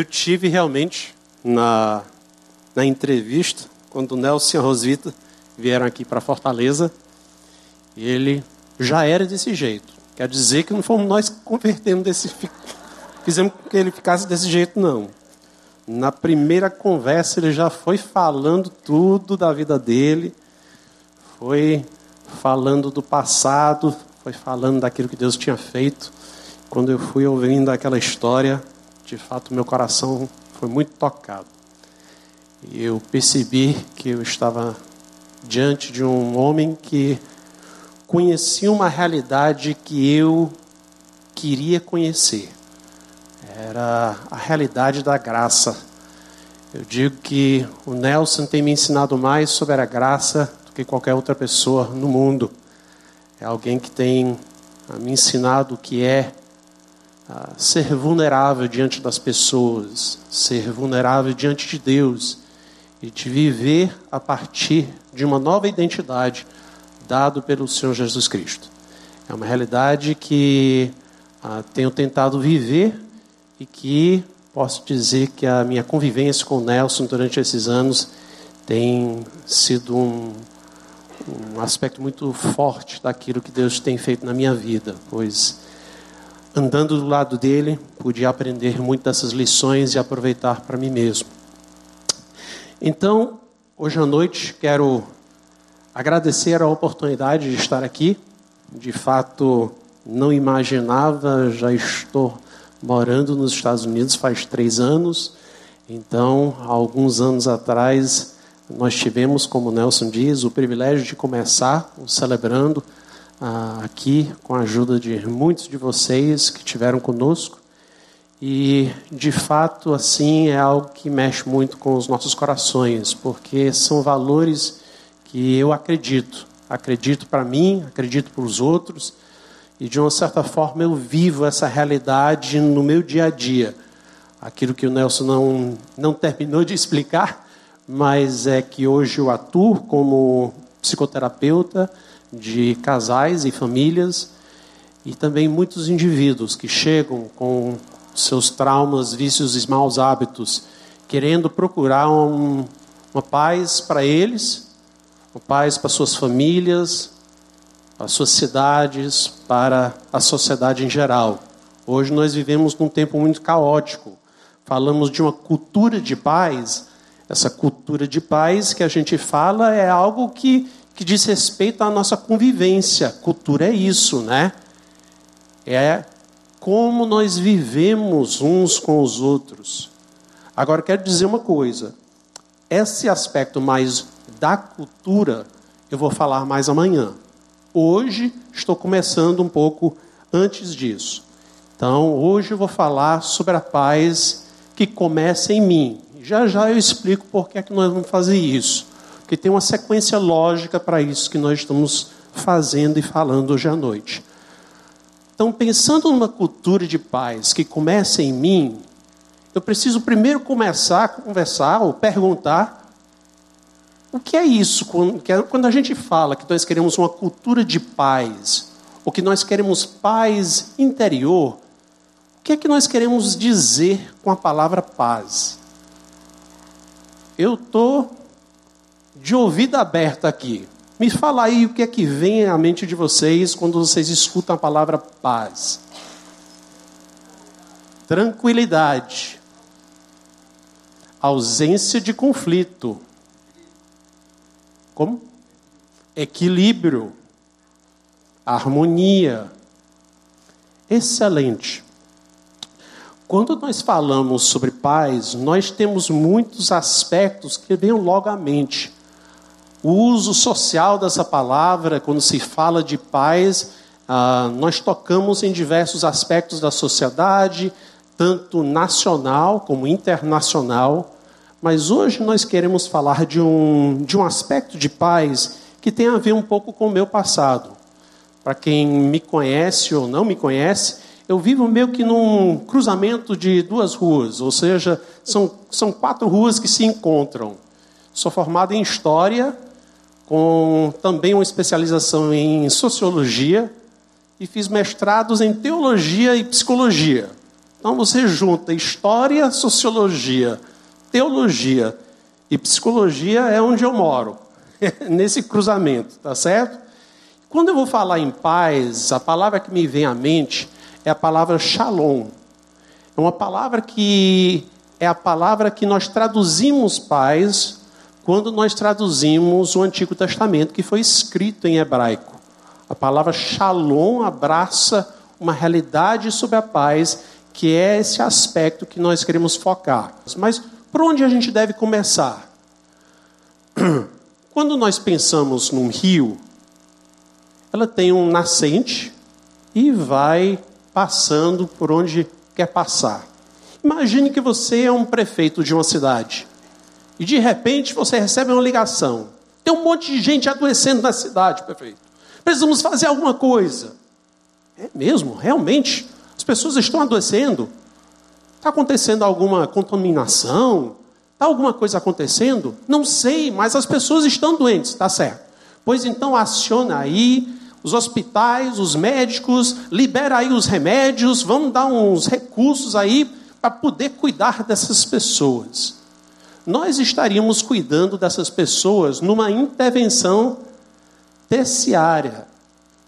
eu tive realmente na, na entrevista, quando o Nelson e a Rosvita vieram aqui para Fortaleza, ele já era desse jeito. Quer dizer que não fomos nós que convertemos desse. Fizemos que ele ficasse desse jeito, não. Na primeira conversa, ele já foi falando tudo da vida dele, foi falando do passado, foi falando daquilo que Deus tinha feito. Quando eu fui ouvindo aquela história, de fato, meu coração foi muito tocado. E eu percebi que eu estava diante de um homem que conhecia uma realidade que eu queria conhecer. Era a realidade da graça. Eu digo que o Nelson tem me ensinado mais sobre a graça do que qualquer outra pessoa no mundo. É alguém que tem me ensinado o que é ser vulnerável diante das pessoas, ser vulnerável diante de Deus e de viver a partir de uma nova identidade dado pelo Senhor Jesus Cristo. É uma realidade que uh, tenho tentado viver e que posso dizer que a minha convivência com o Nelson durante esses anos tem sido um, um aspecto muito forte daquilo que Deus tem feito na minha vida, pois andando do lado dele, pude aprender muitas dessas lições e aproveitar para mim mesmo. Então, hoje à noite quero agradecer a oportunidade de estar aqui. De fato, não imaginava, já estou morando nos Estados Unidos faz três anos. Então, há alguns anos atrás, nós tivemos, como Nelson diz, o privilégio de começar celebrando ah, aqui com a ajuda de muitos de vocês que tiveram conosco. E, de fato, assim, é algo que mexe muito com os nossos corações, porque são valores que eu acredito. Acredito para mim, acredito para os outros, e de uma certa forma eu vivo essa realidade no meu dia a dia. Aquilo que o Nelson não, não terminou de explicar, mas é que hoje eu atuo como psicoterapeuta de casais e famílias e também muitos indivíduos que chegam com seus traumas, vícios e maus hábitos, querendo procurar um, uma paz para eles, uma paz para suas famílias, para suas cidades, para a sociedade em geral. Hoje nós vivemos num tempo muito caótico. Falamos de uma cultura de paz, essa cultura de paz que a gente fala é algo que, que diz respeito à nossa convivência. Cultura é isso, né? É como nós vivemos uns com os outros. Agora, quero dizer uma coisa: esse aspecto mais da cultura eu vou falar mais amanhã. Hoje estou começando um pouco antes disso. Então, hoje eu vou falar sobre a paz que começa em mim, já já eu explico por que é que nós vamos fazer isso. Porque tem uma sequência lógica para isso que nós estamos fazendo e falando hoje à noite. Então, pensando numa cultura de paz que começa em mim, eu preciso primeiro começar a conversar ou perguntar o que é isso? Quando a gente fala que nós queremos uma cultura de paz, ou que nós queremos paz interior, o que é que nós queremos dizer com a palavra paz? eu estou de ouvido aberto aqui. Me fala aí o que é que vem à mente de vocês quando vocês escutam a palavra paz. Tranquilidade. Ausência de conflito. Como? Equilíbrio. Harmonia. Excelente. Quando nós falamos sobre paz, nós temos muitos aspectos que vêm logo à mente. O uso social dessa palavra, quando se fala de paz, ah, nós tocamos em diversos aspectos da sociedade, tanto nacional como internacional. Mas hoje nós queremos falar de um, de um aspecto de paz que tem a ver um pouco com o meu passado. Para quem me conhece ou não me conhece, eu vivo meio que num cruzamento de duas ruas, ou seja, são, são quatro ruas que se encontram. Sou formado em História, com também uma especialização em Sociologia, e fiz mestrados em Teologia e Psicologia. Então você junta história, sociologia, teologia e psicologia é onde eu moro, nesse cruzamento, tá certo? Quando eu vou falar em paz, a palavra que me vem à mente é a palavra shalom. É uma palavra que é a palavra que nós traduzimos paz quando nós traduzimos o Antigo Testamento, que foi escrito em hebraico. A palavra shalom abraça uma realidade sobre a paz, que é esse aspecto que nós queremos focar. Mas por onde a gente deve começar? Quando nós pensamos num rio, ela tem um nascente e vai passando por onde quer passar. Imagine que você é um prefeito de uma cidade e de repente você recebe uma ligação. Tem um monte de gente adoecendo na cidade, prefeito. Precisamos fazer alguma coisa. É mesmo? Realmente? As pessoas estão adoecendo? Está acontecendo alguma contaminação? Está alguma coisa acontecendo? Não sei, mas as pessoas estão doentes, está certo. Pois então aciona aí os hospitais, os médicos, libera aí os remédios, vamos dar uns recursos aí para poder cuidar dessas pessoas. Nós estaríamos cuidando dessas pessoas numa intervenção terciária,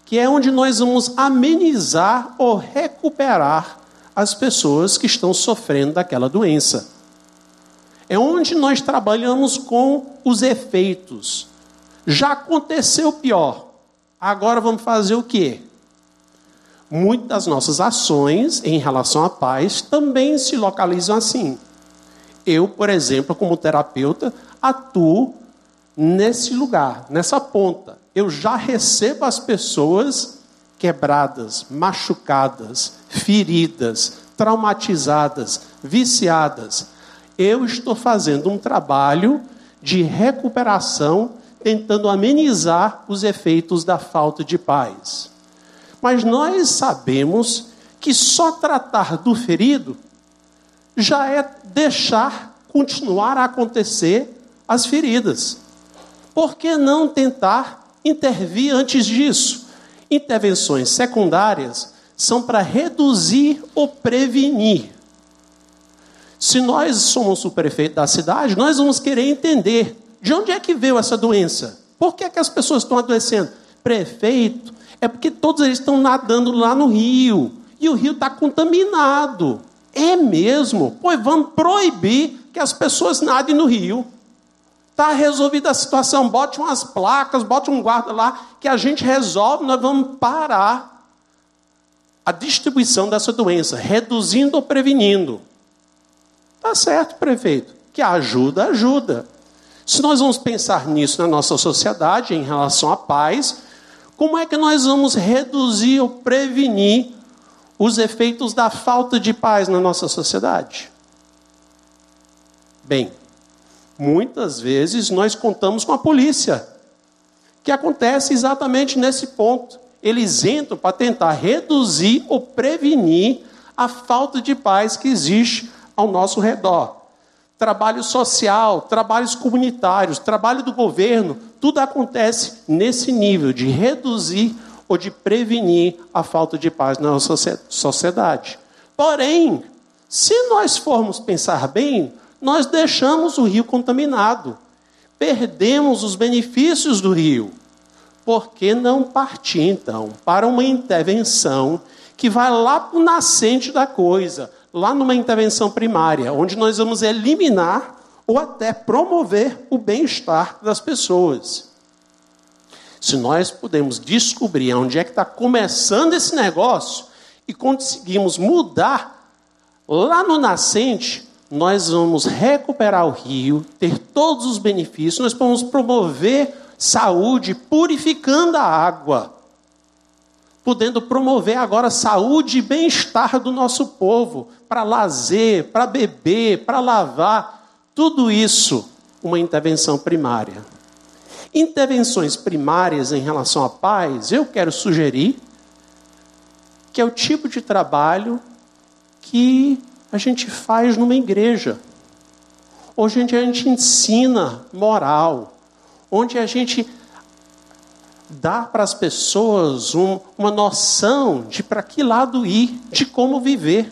que é onde nós vamos amenizar ou recuperar as pessoas que estão sofrendo daquela doença. É onde nós trabalhamos com os efeitos. Já aconteceu pior. Agora vamos fazer o quê? Muitas das nossas ações em relação à paz também se localizam assim. Eu, por exemplo, como terapeuta, atuo nesse lugar, nessa ponta. Eu já recebo as pessoas quebradas, machucadas, feridas, traumatizadas, viciadas. Eu estou fazendo um trabalho de recuperação, tentando amenizar os efeitos da falta de paz. Mas nós sabemos que só tratar do ferido já é deixar continuar a acontecer as feridas. Por que não tentar intervir antes disso? Intervenções secundárias são para reduzir ou prevenir. Se nós somos o prefeito da cidade, nós vamos querer entender de onde é que veio essa doença. Por que, é que as pessoas estão adoecendo? Prefeito, é porque todos eles estão nadando lá no rio. E o rio está contaminado. É mesmo? Pois vamos proibir que as pessoas nadem no rio. Está resolvida a situação, bote umas placas, bote um guarda lá, que a gente resolve, nós vamos parar a distribuição dessa doença, reduzindo ou prevenindo. Tá certo, prefeito. Que ajuda, ajuda. Se nós vamos pensar nisso na nossa sociedade, em relação à paz, como é que nós vamos reduzir ou prevenir os efeitos da falta de paz na nossa sociedade? Bem, muitas vezes nós contamos com a polícia, que acontece exatamente nesse ponto. Eles entram para tentar reduzir ou prevenir a falta de paz que existe ao nosso redor. Trabalho social, trabalhos comunitários, trabalho do governo, tudo acontece nesse nível de reduzir ou de prevenir a falta de paz na nossa sociedade. Porém, se nós formos pensar bem, nós deixamos o rio contaminado, perdemos os benefícios do rio. Por que não partir, então, para uma intervenção que vai lá para o nascente da coisa, lá numa intervenção primária, onde nós vamos eliminar ou até promover o bem-estar das pessoas? Se nós podemos descobrir onde é que está começando esse negócio e conseguimos mudar lá no nascente, nós vamos recuperar o rio, ter todos os benefícios, nós vamos promover saúde purificando a água, podendo promover agora saúde e bem-estar do nosso povo, para lazer, para beber, para lavar, tudo isso uma intervenção primária. Intervenções primárias em relação à paz, eu quero sugerir que é o tipo de trabalho que a gente faz numa igreja. Hoje a gente ensina moral, onde a gente dá para as pessoas um, uma noção de para que lado ir, de como viver.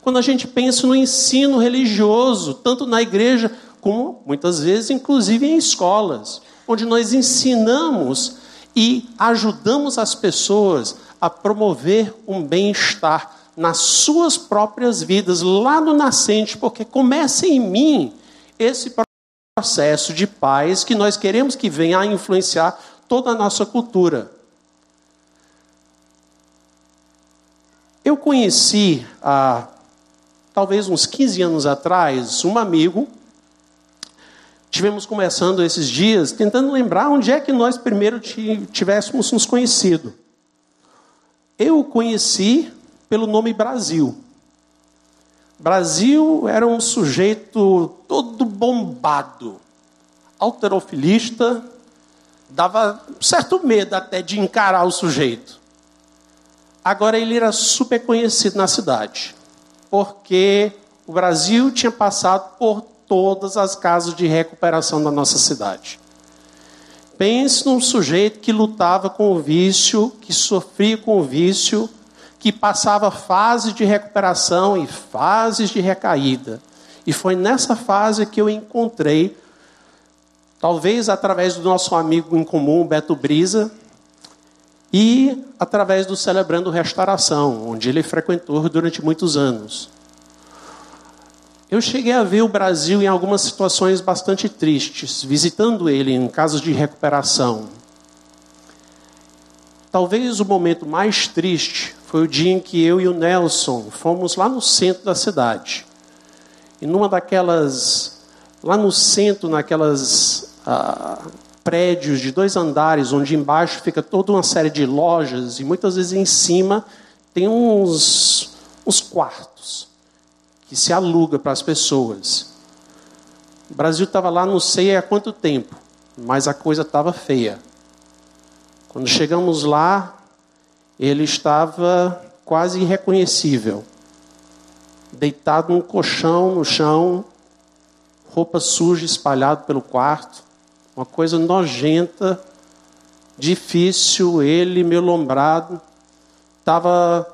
Quando a gente pensa no ensino religioso, tanto na igreja como muitas vezes, inclusive em escolas, onde nós ensinamos e ajudamos as pessoas a promover um bem-estar nas suas próprias vidas, lá no nascente, porque começa em mim esse processo de paz que nós queremos que venha a influenciar toda a nossa cultura. Eu conheci há talvez uns 15 anos atrás um amigo. Tivemos conversando esses dias, tentando lembrar onde é que nós primeiro tivéssemos nos conhecido. Eu o conheci pelo nome Brasil. Brasil era um sujeito todo bombado, alterofilista, dava certo medo até de encarar o sujeito. Agora ele era super conhecido na cidade, porque o Brasil tinha passado por todas as casas de recuperação da nossa cidade. Pense num sujeito que lutava com o vício, que sofria com o vício, que passava fases de recuperação e fases de recaída. E foi nessa fase que eu encontrei, talvez através do nosso amigo em comum, Beto Brisa, e através do Celebrando Restauração, onde ele frequentou durante muitos anos. Eu cheguei a ver o Brasil em algumas situações bastante tristes, visitando ele em casos de recuperação. Talvez o momento mais triste foi o dia em que eu e o Nelson fomos lá no centro da cidade. E numa daquelas, lá no centro, naquelas ah, prédios de dois andares, onde embaixo fica toda uma série de lojas, e muitas vezes em cima tem uns, uns quartos que se aluga para as pessoas. O Brasil estava lá, não sei há quanto tempo, mas a coisa estava feia. Quando chegamos lá, ele estava quase irreconhecível. Deitado num colchão no chão, roupa suja espalhada pelo quarto, uma coisa nojenta, difícil, ele meio lombrado, estava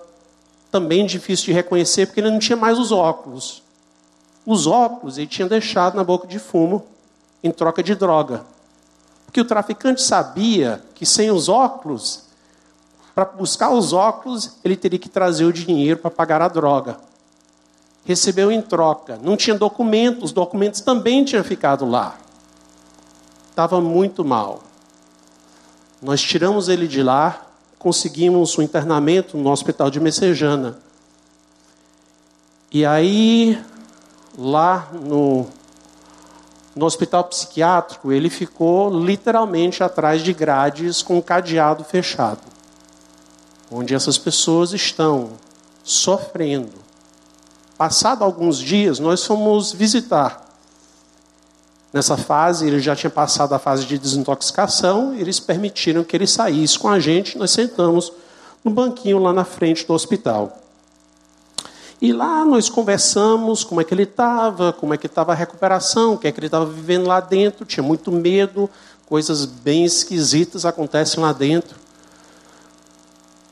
também difícil de reconhecer porque ele não tinha mais os óculos. Os óculos ele tinha deixado na boca de fumo em troca de droga. Porque o traficante sabia que sem os óculos para buscar os óculos, ele teria que trazer o dinheiro para pagar a droga. Recebeu em troca. Não tinha documentos, os documentos também tinham ficado lá. Estava muito mal. Nós tiramos ele de lá, conseguimos o um internamento no hospital de Messejana. E aí, lá no, no hospital psiquiátrico, ele ficou literalmente atrás de grades com um cadeado fechado onde essas pessoas estão sofrendo. Passado alguns dias, nós fomos visitar. Nessa fase, ele já tinha passado a fase de desintoxicação, eles permitiram que ele saísse com a gente, nós sentamos no banquinho lá na frente do hospital. E lá nós conversamos como é que ele estava, como é que estava a recuperação, o que é que ele estava vivendo lá dentro, tinha muito medo, coisas bem esquisitas acontecem lá dentro.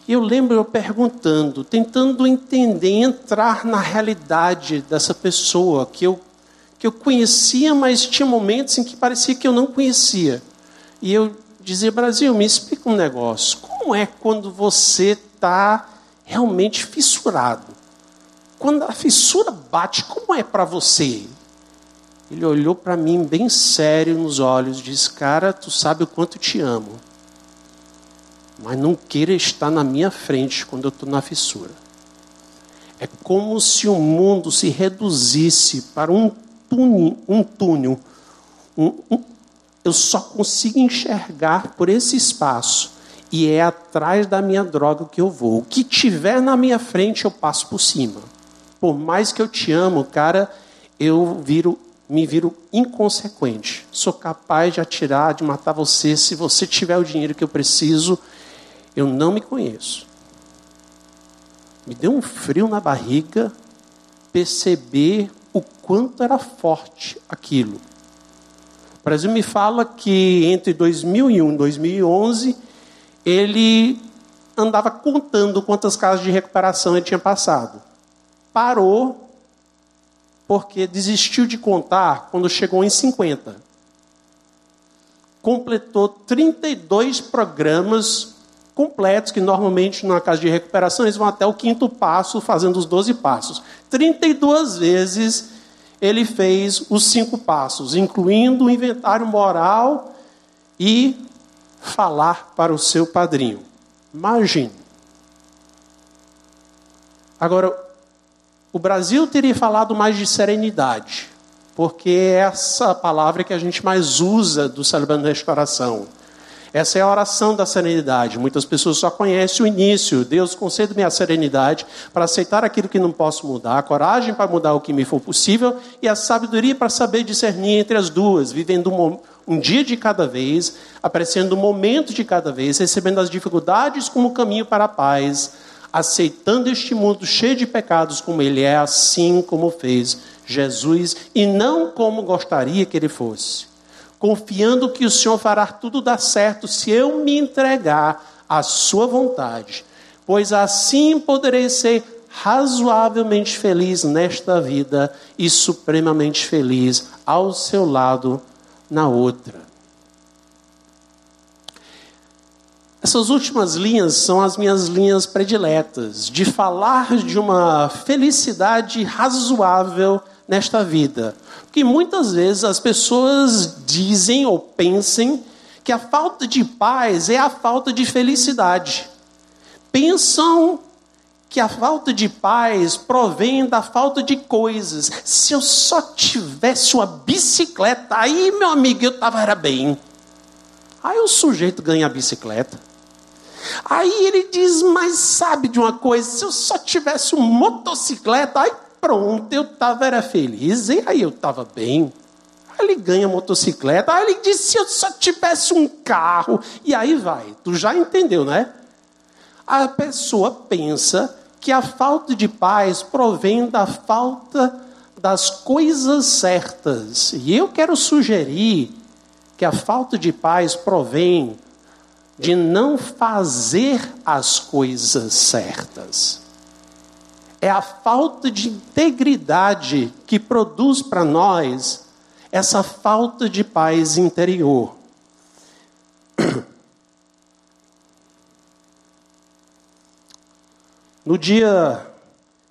E eu lembro eu perguntando, tentando entender, entrar na realidade dessa pessoa que eu, que eu conhecia, mas tinha momentos em que parecia que eu não conhecia. E eu dizia, Brasil, me explica um negócio. Como é quando você está realmente fissurado? Quando a fissura bate, como é para você? Ele olhou para mim bem sério nos olhos, disse: Cara, tu sabe o quanto te amo mas não queira estar na minha frente quando eu estou na fissura. É como se o mundo se reduzisse para um túnel, um túnel. Um, um, eu só consigo enxergar por esse espaço e é atrás da minha droga que eu vou. O que tiver na minha frente eu passo por cima. Por mais que eu te amo, cara, eu viro, me viro inconsequente. Sou capaz de atirar, de matar você se você tiver o dinheiro que eu preciso eu não me conheço. Me deu um frio na barriga perceber quanto era forte aquilo. O Brasil me fala que entre 2001 e 2011 ele andava contando quantas casas de recuperação ele tinha passado. parou porque desistiu de contar quando chegou em 50. Completou 32 programas completos, que normalmente numa casa de recuperação eles vão até o quinto passo, fazendo os 12 passos. 32 vezes ele fez os cinco passos, incluindo o inventário moral e falar para o seu padrinho. Imagine. Agora, o Brasil teria falado mais de serenidade, porque é essa palavra que a gente mais usa do celebrando restauração. Essa é a oração da serenidade. Muitas pessoas só conhecem o início. Deus concede-me a serenidade para aceitar aquilo que não posso mudar, a coragem para mudar o que me for possível e a sabedoria para saber discernir entre as duas, vivendo um, um dia de cada vez, apreciando o momento de cada vez, recebendo as dificuldades como caminho para a paz, aceitando este mundo cheio de pecados como ele é, assim como fez Jesus e não como gostaria que ele fosse confiando que o Senhor fará tudo dar certo se eu me entregar à sua vontade, pois assim poderei ser razoavelmente feliz nesta vida e supremamente feliz ao seu lado na outra. Essas últimas linhas são as minhas linhas prediletas, de falar de uma felicidade razoável nesta vida. Porque muitas vezes as pessoas dizem ou pensem que a falta de paz é a falta de felicidade. Pensam que a falta de paz provém da falta de coisas. Se eu só tivesse uma bicicleta, aí, meu amigo, eu estava era bem. Aí o sujeito ganha a bicicleta. Aí ele diz, mas sabe de uma coisa, se eu só tivesse uma motocicleta, aí pronto, eu estava era feliz, e aí eu estava bem. Aí ele ganha motocicleta, aí ele diz, se eu só tivesse um carro, e aí vai. Tu já entendeu, né? A pessoa pensa que a falta de paz provém da falta das coisas certas. E eu quero sugerir que a falta de paz provém de não fazer as coisas certas é a falta de integridade que produz para nós essa falta de paz interior. No dia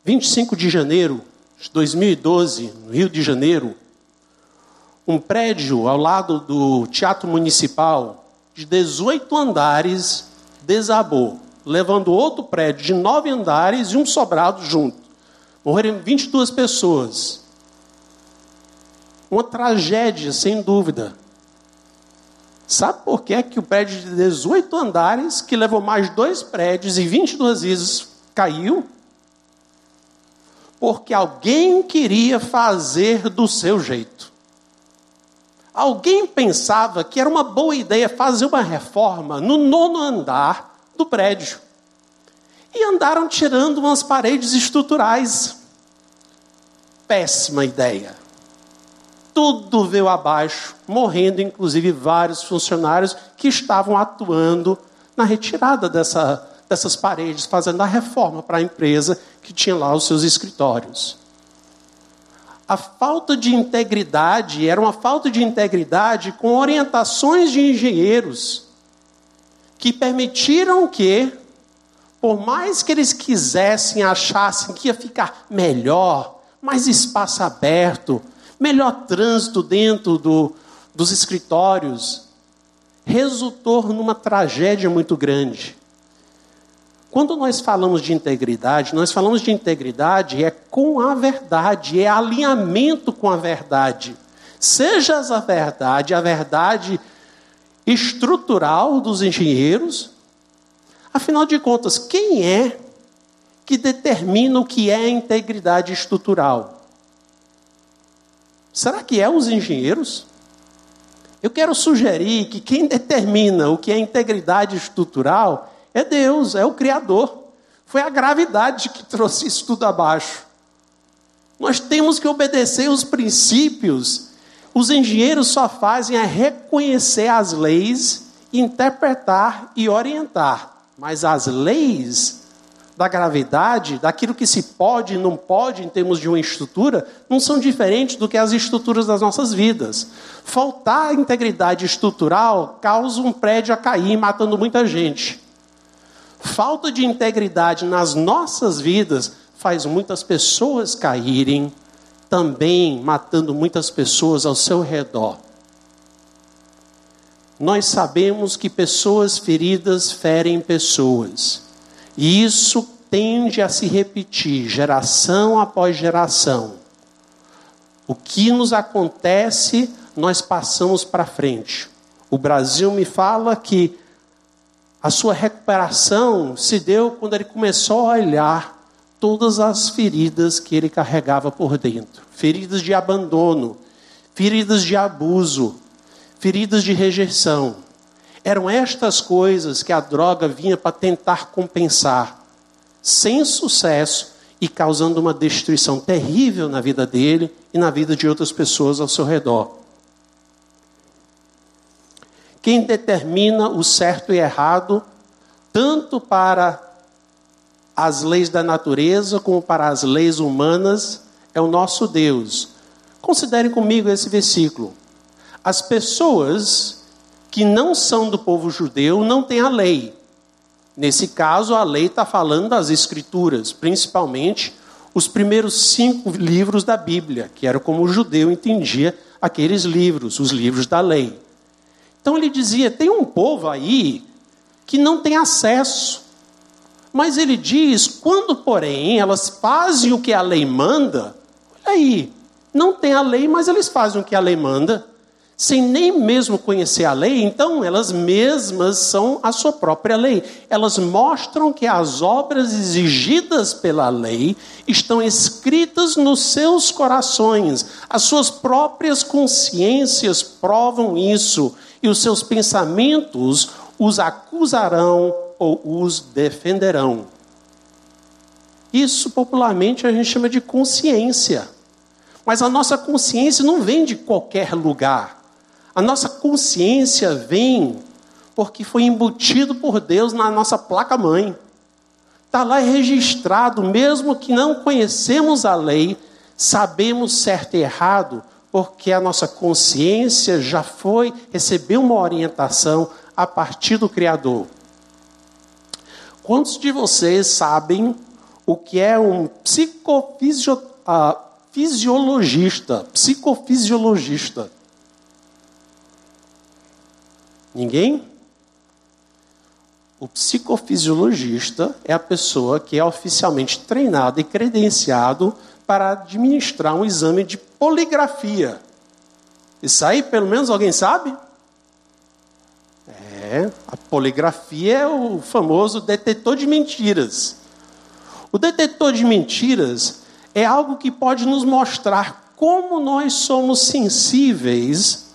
25 de janeiro de 2012, no Rio de Janeiro, um prédio ao lado do Teatro Municipal, de 18 andares, desabou levando outro prédio de nove andares e um sobrado junto. Morreram 22 pessoas. Uma tragédia, sem dúvida. Sabe por que, é que o prédio de 18 andares, que levou mais dois prédios e 22 vezes caiu? Porque alguém queria fazer do seu jeito. Alguém pensava que era uma boa ideia fazer uma reforma no nono andar do prédio. E andaram tirando umas paredes estruturais. Péssima ideia. Tudo veio abaixo, morrendo inclusive vários funcionários que estavam atuando na retirada dessa, dessas paredes, fazendo a reforma para a empresa que tinha lá os seus escritórios. A falta de integridade era uma falta de integridade com orientações de engenheiros que permitiram que, por mais que eles quisessem, achassem que ia ficar melhor, mais espaço aberto, melhor trânsito dentro do, dos escritórios, resultou numa tragédia muito grande. Quando nós falamos de integridade, nós falamos de integridade é com a verdade, é alinhamento com a verdade. Seja a verdade, a verdade estrutural dos engenheiros. Afinal de contas, quem é que determina o que é integridade estrutural? Será que é os engenheiros? Eu quero sugerir que quem determina o que é integridade estrutural é Deus, é o Criador. Foi a gravidade que trouxe isso tudo abaixo. Nós temos que obedecer os princípios os engenheiros só fazem é reconhecer as leis, interpretar e orientar. Mas as leis da gravidade, daquilo que se pode e não pode em termos de uma estrutura, não são diferentes do que as estruturas das nossas vidas. Faltar integridade estrutural causa um prédio a cair, matando muita gente. Falta de integridade nas nossas vidas faz muitas pessoas caírem, também matando muitas pessoas ao seu redor. Nós sabemos que pessoas feridas ferem pessoas. E isso tende a se repetir geração após geração. O que nos acontece, nós passamos para frente. O Brasil me fala que a sua recuperação se deu quando ele começou a olhar todas as feridas que ele carregava por dentro feridas de abandono, feridas de abuso, feridas de rejeição. Eram estas coisas que a droga vinha para tentar compensar, sem sucesso e causando uma destruição terrível na vida dele e na vida de outras pessoas ao seu redor. Quem determina o certo e errado, tanto para as leis da natureza como para as leis humanas, é o nosso Deus. Considerem comigo esse versículo. As pessoas que não são do povo judeu não têm a lei. Nesse caso, a lei está falando das Escrituras, principalmente os primeiros cinco livros da Bíblia, que era como o judeu entendia aqueles livros, os livros da lei. Então ele dizia: tem um povo aí que não tem acesso. Mas ele diz: quando, porém, elas fazem o que a lei manda, olha aí, não tem a lei, mas eles fazem o que a lei manda sem nem mesmo conhecer a lei, então elas mesmas são a sua própria lei. Elas mostram que as obras exigidas pela lei estão escritas nos seus corações. As suas próprias consciências provam isso, e os seus pensamentos os acusarão ou os defenderão. Isso popularmente a gente chama de consciência. Mas a nossa consciência não vem de qualquer lugar. A nossa consciência vem porque foi embutido por Deus na nossa placa-mãe. Está lá registrado, mesmo que não conhecemos a lei, sabemos certo e errado, porque a nossa consciência já foi, recebeu uma orientação a partir do Criador. Quantos de vocês sabem o que é um psicofisiologista? Psicofisiologista. Ninguém? O psicofisiologista é a pessoa que é oficialmente treinado e credenciado para administrar um exame de poligrafia. Isso aí, pelo menos, alguém sabe? É, a poligrafia é o famoso detetor de mentiras. O detetor de mentiras é algo que pode nos mostrar como nós somos sensíveis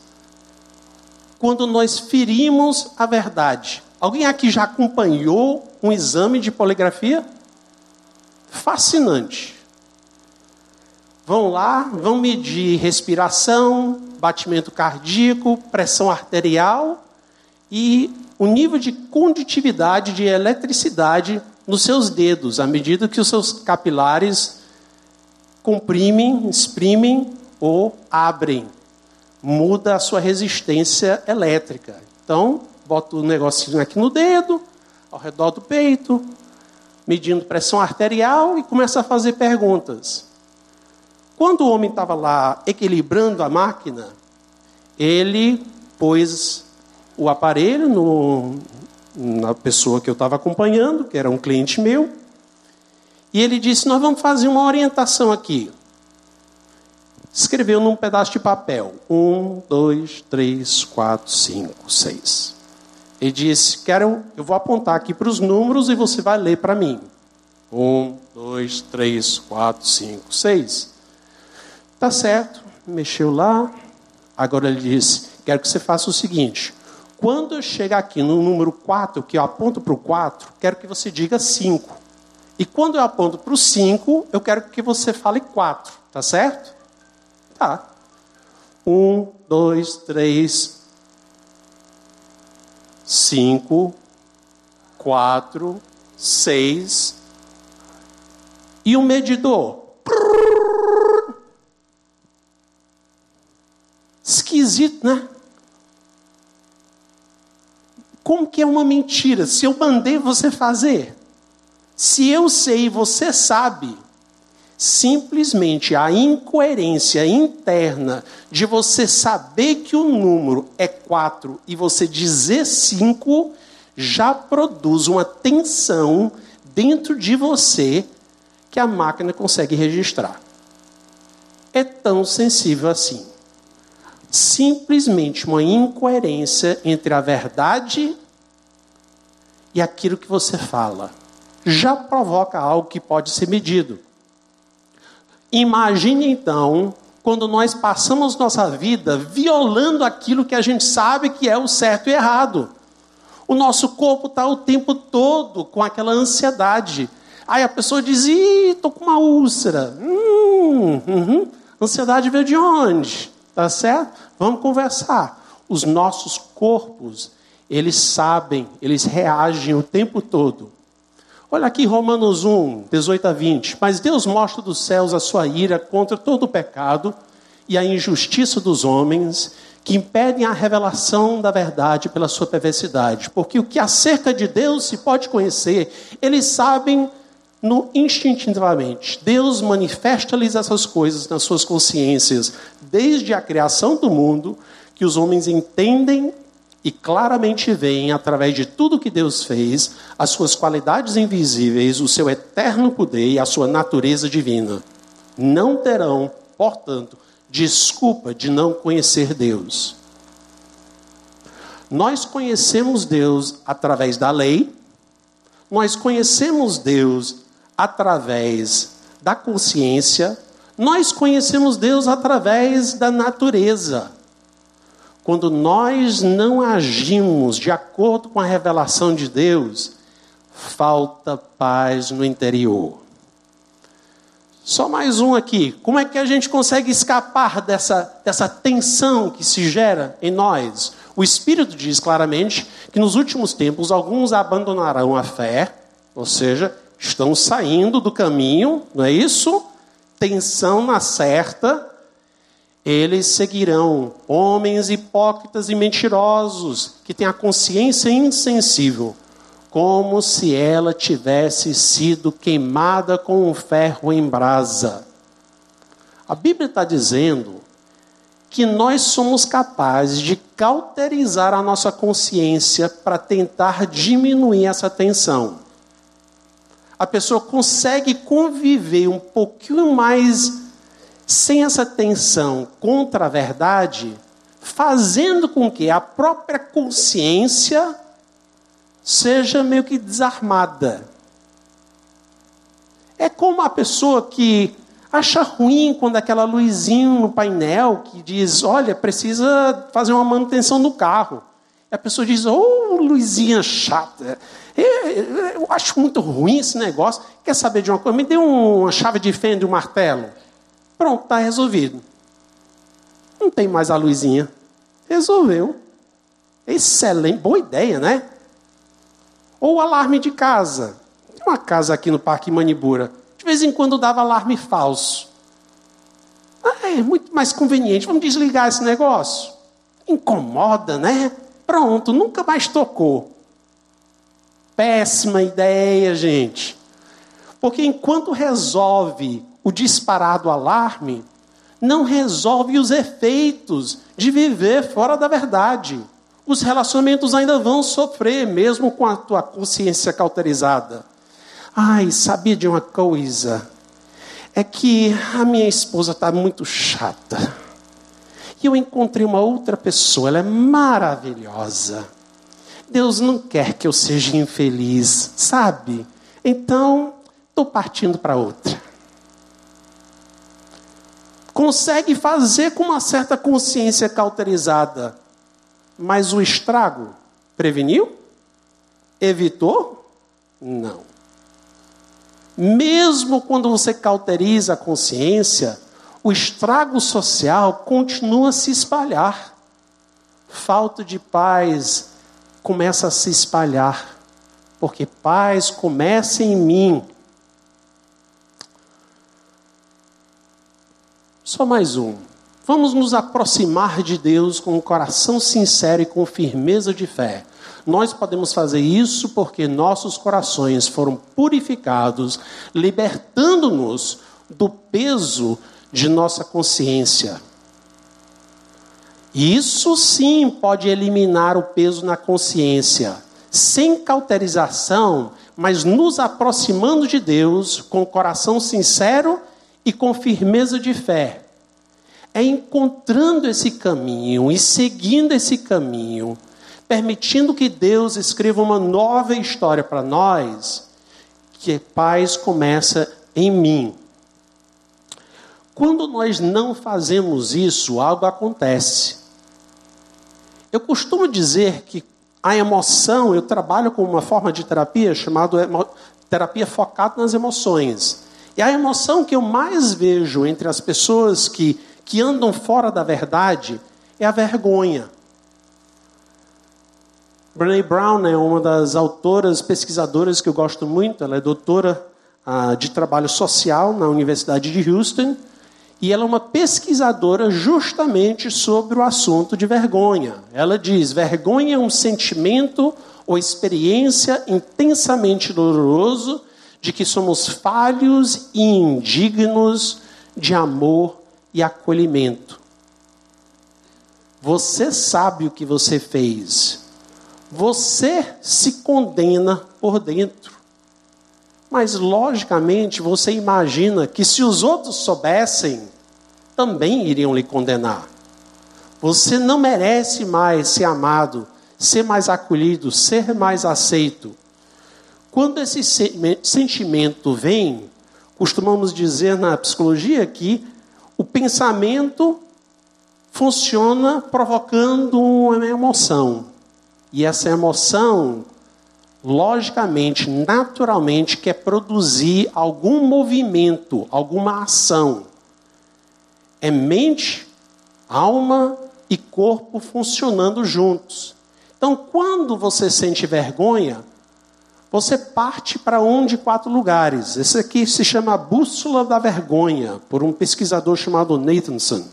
quando nós ferimos a verdade. Alguém aqui já acompanhou um exame de poligrafia? Fascinante. Vão lá, vão medir respiração, batimento cardíaco, pressão arterial e o nível de condutividade de eletricidade nos seus dedos, à medida que os seus capilares comprimem, exprimem ou abrem muda a sua resistência elétrica. Então, bota o negocinho aqui no dedo, ao redor do peito, medindo pressão arterial e começa a fazer perguntas. Quando o homem estava lá equilibrando a máquina, ele pôs o aparelho no, na pessoa que eu estava acompanhando, que era um cliente meu, e ele disse: Nós vamos fazer uma orientação aqui escreveu num pedaço de papel: um, dois, três, quatro, cinco, seis. Ele disse: Quero, eu vou apontar aqui para os números e você vai ler para mim. Um, dois, três, quatro, cinco, seis. Tá certo. Mexeu lá. Agora ele disse: Quero que você faça o seguinte. Quando eu chegar aqui no número 4, que eu aponto para o 4, quero que você diga 5. E quando eu aponto para o 5, eu quero que você fale 4. Tá certo? Tá. Um, dois, três, cinco, quatro, seis, E o medidor? Esquisito, né? Como que é uma mentira? Se eu mandei você fazer, se eu sei e você sabe, simplesmente a incoerência interna de você saber que o número é 4 e você dizer 5 já produz uma tensão dentro de você que a máquina consegue registrar. É tão sensível assim simplesmente uma incoerência entre a verdade e aquilo que você fala. Já provoca algo que pode ser medido. Imagine então quando nós passamos nossa vida violando aquilo que a gente sabe que é o certo e errado. O nosso corpo está o tempo todo com aquela ansiedade. Aí a pessoa diz: Ih, estou com uma úlcera. Hum, uhum. Ansiedade veio de onde? Tá certo? Vamos conversar. Os nossos corpos, eles sabem, eles reagem o tempo todo. Olha aqui Romanos 1, 18 a 20. Mas Deus mostra dos céus a sua ira contra todo o pecado e a injustiça dos homens que impedem a revelação da verdade pela sua perversidade. Porque o que acerca de Deus se pode conhecer, eles sabem no instintivamente. Deus manifesta-lhes essas coisas nas suas consciências desde a criação do mundo, que os homens entendem e claramente veem através de tudo que Deus fez, as suas qualidades invisíveis, o seu eterno poder e a sua natureza divina. Não terão, portanto, desculpa de não conhecer Deus. Nós conhecemos Deus através da lei, nós conhecemos Deus através da consciência, nós conhecemos Deus através da natureza. Quando nós não agimos de acordo com a revelação de Deus, falta paz no interior. Só mais um aqui. Como é que a gente consegue escapar dessa, dessa tensão que se gera em nós? O Espírito diz claramente que nos últimos tempos alguns abandonarão a fé, ou seja, estão saindo do caminho, não é isso? Tensão na certa. Eles seguirão homens hipócritas e mentirosos que têm a consciência insensível, como se ela tivesse sido queimada com um ferro em brasa. A Bíblia está dizendo que nós somos capazes de cauterizar a nossa consciência para tentar diminuir essa tensão a pessoa consegue conviver um pouquinho mais sem essa tensão contra a verdade, fazendo com que a própria consciência seja meio que desarmada. É como a pessoa que acha ruim quando aquela luzinha no painel que diz: olha, precisa fazer uma manutenção no carro. E a pessoa diz: oh, luzinha chata. Eu acho muito ruim esse negócio. Quer saber de uma coisa? Me dê uma chave de fenda e um martelo. Pronto, está resolvido. Não tem mais a luzinha. Resolveu. Excelente, boa ideia, né? Ou alarme de casa. Tem uma casa aqui no Parque Manibura. De vez em quando dava alarme falso. Ah, é muito mais conveniente. Vamos desligar esse negócio. Incomoda, né? Pronto, nunca mais tocou. Péssima ideia, gente. Porque enquanto resolve o disparar do alarme, não resolve os efeitos de viver fora da verdade. Os relacionamentos ainda vão sofrer, mesmo com a tua consciência cauterizada. Ai, sabia de uma coisa? É que a minha esposa está muito chata. E eu encontrei uma outra pessoa, ela é maravilhosa. Deus não quer que eu seja infeliz, sabe? Então, estou partindo para outra. Consegue fazer com uma certa consciência cauterizada, mas o estrago preveniu? Evitou? Não. Mesmo quando você cauteriza a consciência, o estrago social continua a se espalhar. Falta de paz, começa a se espalhar, porque paz começa em mim. Só mais um. Vamos nos aproximar de Deus com um coração sincero e com firmeza de fé. Nós podemos fazer isso porque nossos corações foram purificados, libertando-nos do peso de nossa consciência. Isso sim pode eliminar o peso na consciência, sem cauterização, mas nos aproximando de Deus com o coração sincero e com firmeza de fé. É encontrando esse caminho e seguindo esse caminho, permitindo que Deus escreva uma nova história para nós, que paz começa em mim. Quando nós não fazemos isso, algo acontece. Eu costumo dizer que a emoção, eu trabalho com uma forma de terapia chamada terapia focada nas emoções. E a emoção que eu mais vejo entre as pessoas que, que andam fora da verdade é a vergonha. Brené Brown é uma das autoras pesquisadoras que eu gosto muito. Ela é doutora ah, de trabalho social na Universidade de Houston. E ela é uma pesquisadora justamente sobre o assunto de vergonha. Ela diz: vergonha é um sentimento ou experiência intensamente doloroso de que somos falhos e indignos de amor e acolhimento. Você sabe o que você fez. Você se condena por dentro. Mas, logicamente, você imagina que se os outros soubessem, também iriam lhe condenar. Você não merece mais ser amado, ser mais acolhido, ser mais aceito. Quando esse sentimento vem, costumamos dizer na psicologia que o pensamento funciona provocando uma emoção. E essa emoção logicamente, naturalmente, quer produzir algum movimento, alguma ação. É mente, alma e corpo funcionando juntos. Então, quando você sente vergonha, você parte para um de quatro lugares. Esse aqui se chama Bússola da Vergonha, por um pesquisador chamado Nathanson.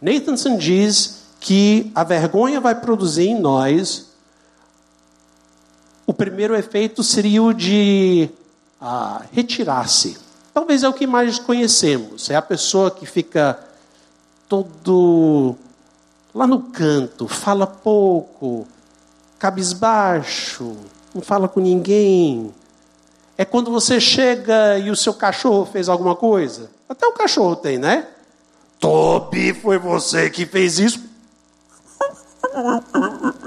Nathanson diz que a vergonha vai produzir em nós o primeiro efeito seria o de ah, retirar-se. Talvez é o que mais conhecemos. É a pessoa que fica todo lá no canto, fala pouco, cabisbaixo, não fala com ninguém. É quando você chega e o seu cachorro fez alguma coisa. Até o cachorro tem, né? Toby, foi você que fez isso.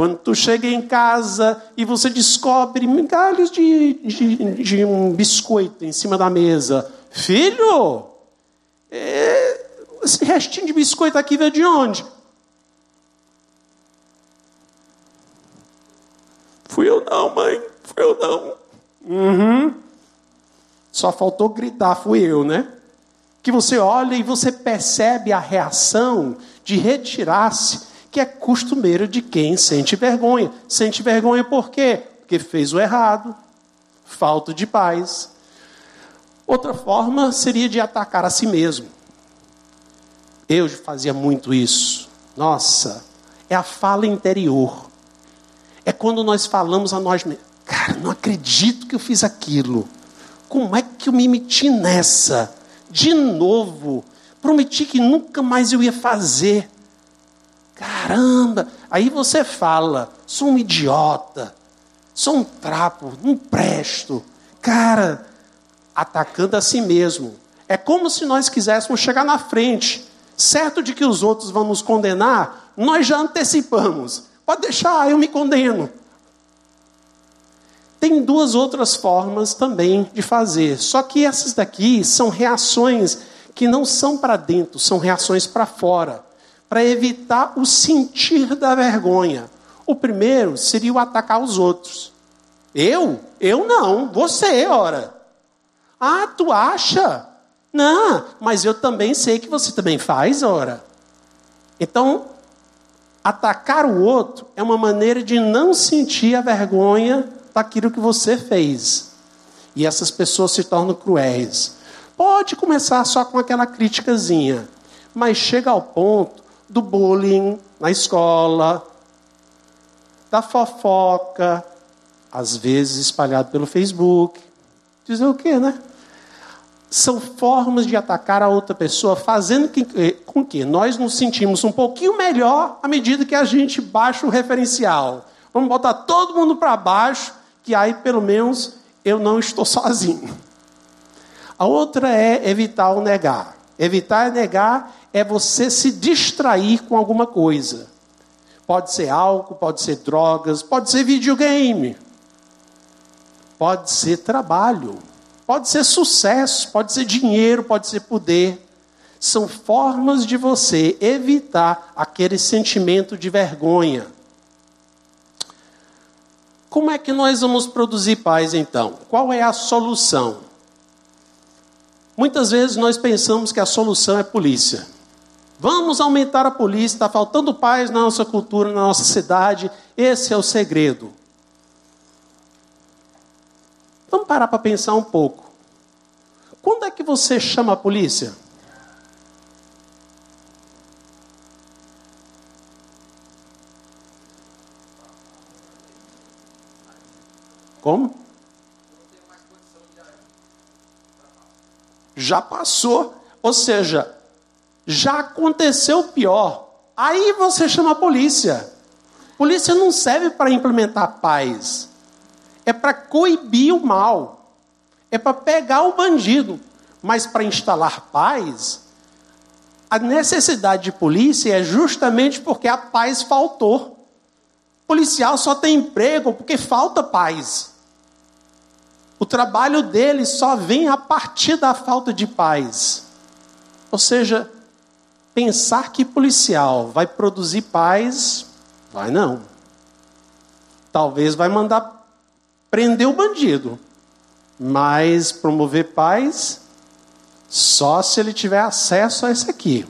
Quando tu chega em casa e você descobre migalhos de, de, de um biscoito em cima da mesa. Filho, é, esse restinho de biscoito aqui veio de onde? Fui eu não, mãe. Fui eu não. Uhum. Só faltou gritar, fui eu, né? Que você olha e você percebe a reação de retirar-se que é costumeiro de quem sente vergonha. Sente vergonha por quê? Porque fez o errado, falta de paz. Outra forma seria de atacar a si mesmo. Eu fazia muito isso. Nossa, é a fala interior. É quando nós falamos a nós mesmos: Cara, não acredito que eu fiz aquilo. Como é que eu me meti nessa? De novo. Prometi que nunca mais eu ia fazer. Caramba! Aí você fala, sou um idiota, sou um trapo, não presto. Cara, atacando a si mesmo. É como se nós quiséssemos chegar na frente, certo de que os outros vão nos condenar, nós já antecipamos. Pode deixar, eu me condeno. Tem duas outras formas também de fazer, só que essas daqui são reações que não são para dentro, são reações para fora para evitar o sentir da vergonha. O primeiro seria o atacar os outros. Eu? Eu não, você, ora. Ah, tu acha? Não, mas eu também sei que você também faz, ora. Então, atacar o outro é uma maneira de não sentir a vergonha daquilo que você fez. E essas pessoas se tornam cruéis. Pode começar só com aquela criticazinha, mas chega ao ponto do bullying na escola, da fofoca, às vezes espalhado pelo Facebook. Dizer o quê, né? São formas de atacar a outra pessoa, fazendo que, eh, com que nós nos sentimos um pouquinho melhor à medida que a gente baixa o referencial. Vamos botar todo mundo para baixo, que aí pelo menos eu não estou sozinho. A outra é evitar o negar. Evitar e negar é você se distrair com alguma coisa. Pode ser álcool, pode ser drogas, pode ser videogame, pode ser trabalho, pode ser sucesso, pode ser dinheiro, pode ser poder. São formas de você evitar aquele sentimento de vergonha. Como é que nós vamos produzir paz então? Qual é a solução? Muitas vezes nós pensamos que a solução é polícia. Vamos aumentar a polícia, está faltando paz na nossa cultura, na nossa cidade. Esse é o segredo. Vamos parar para pensar um pouco. Quando é que você chama a polícia? Como? Já passou. Ou seja, já aconteceu o pior. Aí você chama a polícia. Polícia não serve para implementar paz. É para coibir o mal. É para pegar o bandido. Mas para instalar paz, a necessidade de polícia é justamente porque a paz faltou. O policial só tem emprego porque falta paz. O trabalho dele só vem a partir da falta de paz. Ou seja, Pensar que policial vai produzir paz, vai não. Talvez vai mandar prender o bandido, mas promover paz só se ele tiver acesso a esse aqui.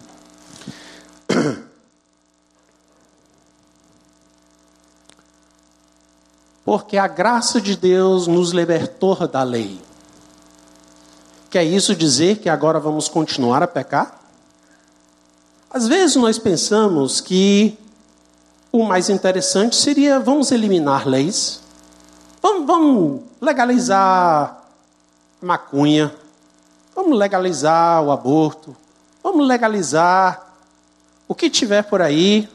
Porque a graça de Deus nos libertou da lei. Quer isso dizer que agora vamos continuar a pecar? Às vezes nós pensamos que o mais interessante seria vamos eliminar leis, vamos, vamos legalizar maconha, vamos legalizar o aborto, vamos legalizar o que tiver por aí.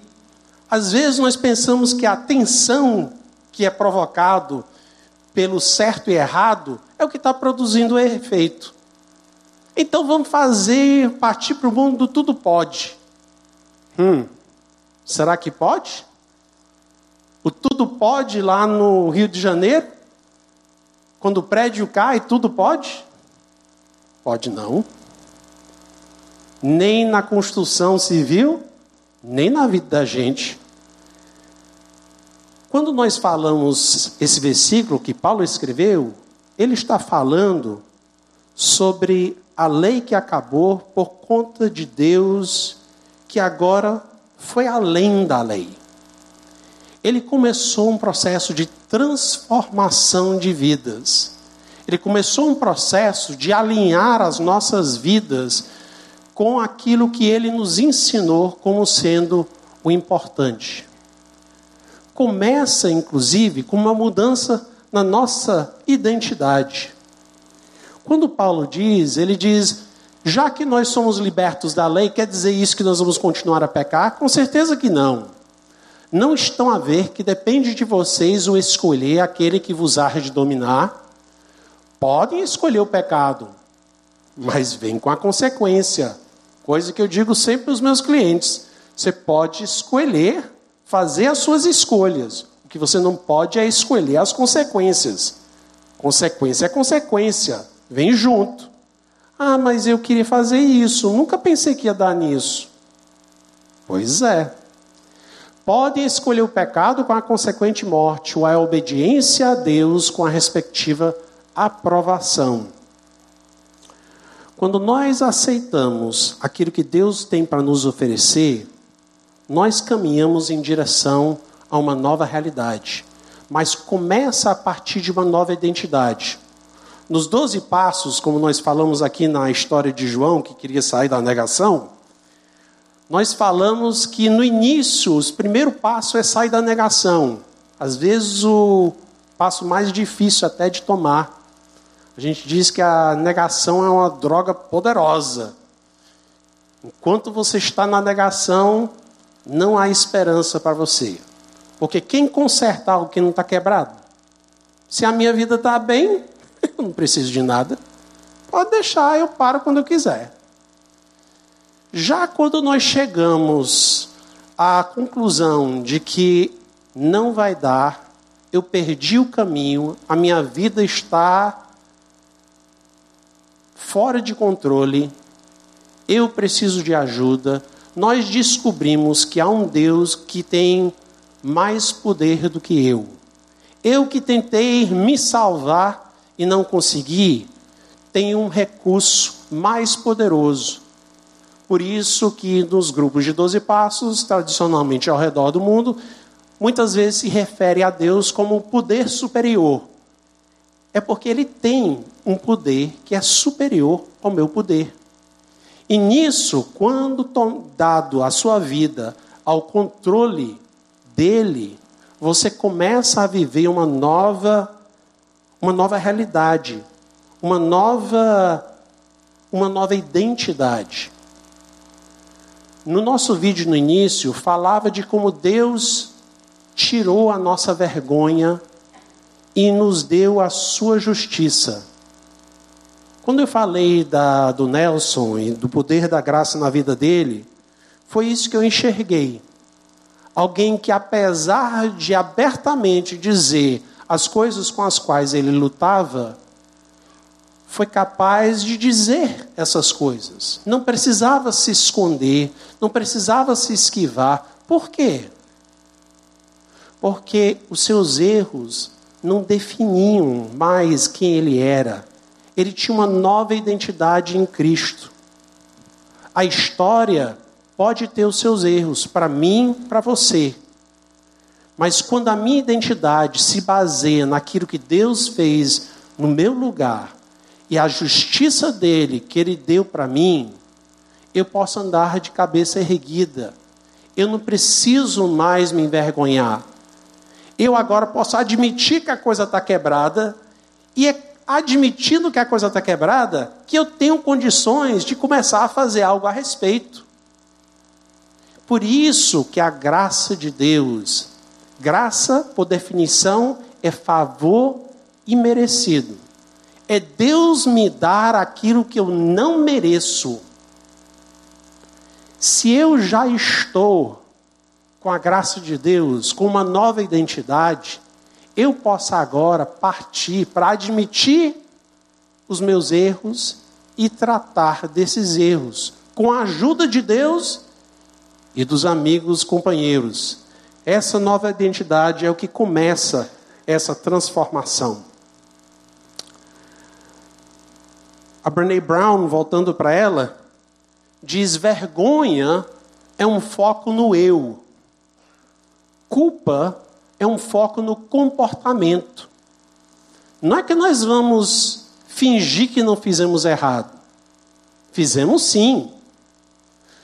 Às vezes nós pensamos que a tensão que é provocado pelo certo e errado é o que está produzindo o efeito. Então vamos fazer partir para o mundo do tudo pode. Hum, será que pode? O tudo pode lá no Rio de Janeiro? Quando o prédio cai, tudo pode? Pode não. Nem na construção civil, nem na vida da gente. Quando nós falamos esse versículo que Paulo escreveu, ele está falando sobre a lei que acabou por conta de Deus que agora foi além da lei. Ele começou um processo de transformação de vidas. Ele começou um processo de alinhar as nossas vidas com aquilo que ele nos ensinou como sendo o importante. Começa, inclusive, com uma mudança na nossa identidade. Quando Paulo diz, ele diz: já que nós somos libertos da lei, quer dizer isso que nós vamos continuar a pecar? Com certeza que não. Não estão a ver que depende de vocês o escolher aquele que vos há de dominar. Podem escolher o pecado, mas vem com a consequência. Coisa que eu digo sempre aos meus clientes. Você pode escolher fazer as suas escolhas. O que você não pode é escolher as consequências. Consequência é consequência, vem junto. Ah, mas eu queria fazer isso, nunca pensei que ia dar nisso. Pois é. Podem escolher o pecado com a consequente morte, ou a obediência a Deus com a respectiva aprovação. Quando nós aceitamos aquilo que Deus tem para nos oferecer, nós caminhamos em direção a uma nova realidade. Mas começa a partir de uma nova identidade. Nos doze passos, como nós falamos aqui na história de João, que queria sair da negação, nós falamos que no início, o primeiro passo é sair da negação. Às vezes, o passo mais difícil até de tomar. A gente diz que a negação é uma droga poderosa. Enquanto você está na negação, não há esperança para você. Porque quem consertar o que não está quebrado? Se a minha vida está bem, eu não preciso de nada. Pode deixar, eu paro quando eu quiser. Já quando nós chegamos à conclusão de que não vai dar, eu perdi o caminho, a minha vida está fora de controle, eu preciso de ajuda, nós descobrimos que há um Deus que tem mais poder do que eu. Eu que tentei me salvar e não consegui, tenho um recurso mais poderoso. Por isso que nos grupos de 12 passos, tradicionalmente ao redor do mundo, muitas vezes se refere a Deus como poder superior. É porque ele tem um poder que é superior ao meu poder. E nisso, quando dado a sua vida ao controle dele, você começa a viver uma nova uma nova realidade, uma nova uma nova identidade. No nosso vídeo no início, falava de como Deus tirou a nossa vergonha e nos deu a sua justiça. Quando eu falei da, do Nelson e do poder da graça na vida dele, foi isso que eu enxerguei. Alguém que, apesar de abertamente dizer as coisas com as quais ele lutava, foi capaz de dizer essas coisas. Não precisava se esconder, não precisava se esquivar. Por quê? Porque os seus erros não definiam mais quem ele era ele tinha uma nova identidade em Cristo. A história pode ter os seus erros, para mim, para você. Mas quando a minha identidade se baseia naquilo que Deus fez no meu lugar e a justiça dele que ele deu para mim, eu posso andar de cabeça erguida. Eu não preciso mais me envergonhar. Eu agora posso admitir que a coisa está quebrada e é admitindo que a coisa está quebrada, que eu tenho condições de começar a fazer algo a respeito. Por isso que a graça de Deus, graça, por definição, é favor imerecido. É Deus me dar aquilo que eu não mereço. Se eu já estou com a graça de Deus, com uma nova identidade, eu possa agora partir para admitir os meus erros e tratar desses erros com a ajuda de Deus e dos amigos, companheiros. Essa nova identidade é o que começa essa transformação. A Brené Brown, voltando para ela, diz: vergonha é um foco no eu, culpa é um foco no comportamento. Não é que nós vamos fingir que não fizemos errado. Fizemos sim.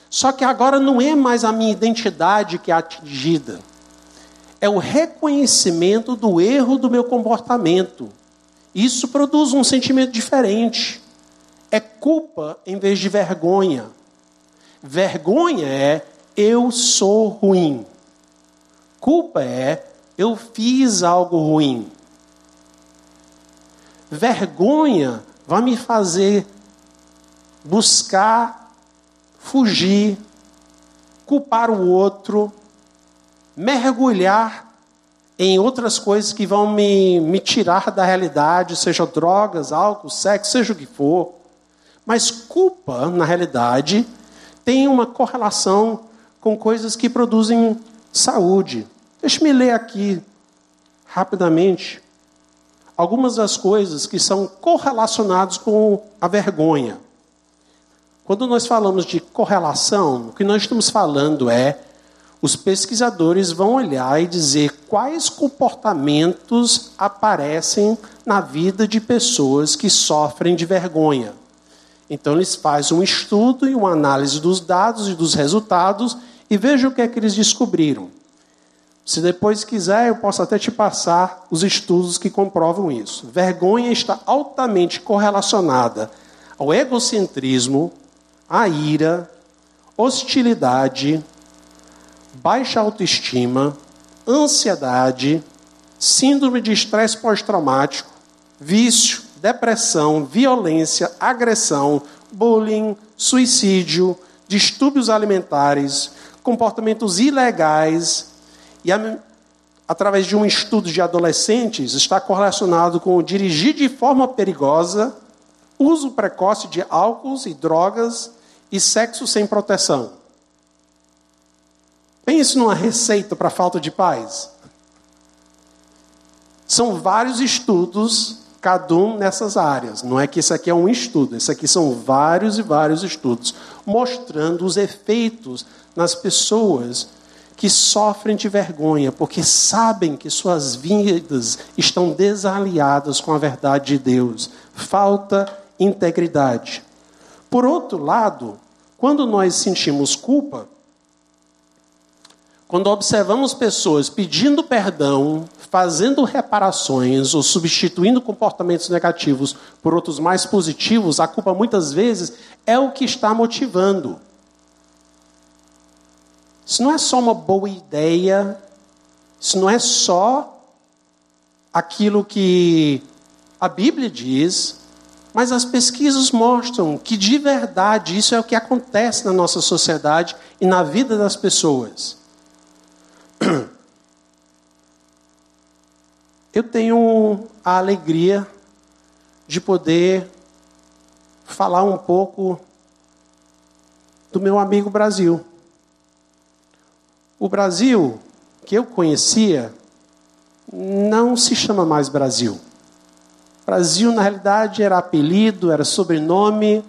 Só que agora não é mais a minha identidade que é atingida. É o reconhecimento do erro do meu comportamento. Isso produz um sentimento diferente. É culpa em vez de vergonha. Vergonha é eu sou ruim. Culpa é eu fiz algo ruim. Vergonha vai me fazer buscar, fugir, culpar o outro, mergulhar em outras coisas que vão me, me tirar da realidade, seja drogas, álcool, sexo, seja o que for. Mas culpa, na realidade, tem uma correlação com coisas que produzem saúde. Deixe-me ler aqui rapidamente algumas das coisas que são correlacionadas com a vergonha. Quando nós falamos de correlação, o que nós estamos falando é os pesquisadores vão olhar e dizer quais comportamentos aparecem na vida de pessoas que sofrem de vergonha. Então eles fazem um estudo e uma análise dos dados e dos resultados e veja o que é que eles descobriram. Se depois quiser, eu posso até te passar os estudos que comprovam isso. Vergonha está altamente correlacionada ao egocentrismo, à ira, hostilidade, baixa autoestima, ansiedade, síndrome de estresse pós-traumático, vício, depressão, violência, agressão, bullying, suicídio, distúrbios alimentares, comportamentos ilegais e a, através de um estudo de adolescentes está correlacionado com dirigir de forma perigosa, uso precoce de álcools e drogas e sexo sem proteção. Pense numa receita para falta de paz. São vários estudos, cada um nessas áreas. Não é que isso aqui é um estudo, isso aqui são vários e vários estudos mostrando os efeitos nas pessoas que sofrem de vergonha, porque sabem que suas vidas estão desaliadas com a verdade de Deus. Falta integridade. Por outro lado, quando nós sentimos culpa, quando observamos pessoas pedindo perdão, fazendo reparações ou substituindo comportamentos negativos por outros mais positivos, a culpa muitas vezes é o que está motivando. Isso não é só uma boa ideia, isso não é só aquilo que a Bíblia diz, mas as pesquisas mostram que de verdade isso é o que acontece na nossa sociedade e na vida das pessoas. Eu tenho a alegria de poder falar um pouco do meu amigo Brasil. O Brasil que eu conhecia não se chama mais Brasil. Brasil, na realidade, era apelido, era sobrenome,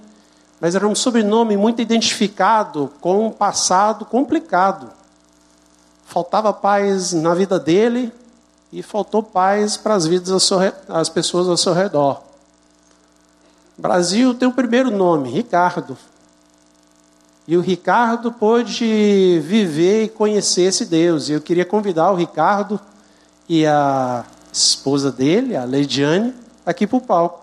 mas era um sobrenome muito identificado com um passado complicado. Faltava paz na vida dele e faltou paz para as vidas das pessoas ao seu redor. Brasil tem o primeiro nome, Ricardo. E o Ricardo pôde viver e conhecer esse Deus. E eu queria convidar o Ricardo e a esposa dele, a Leidiane, aqui para o palco.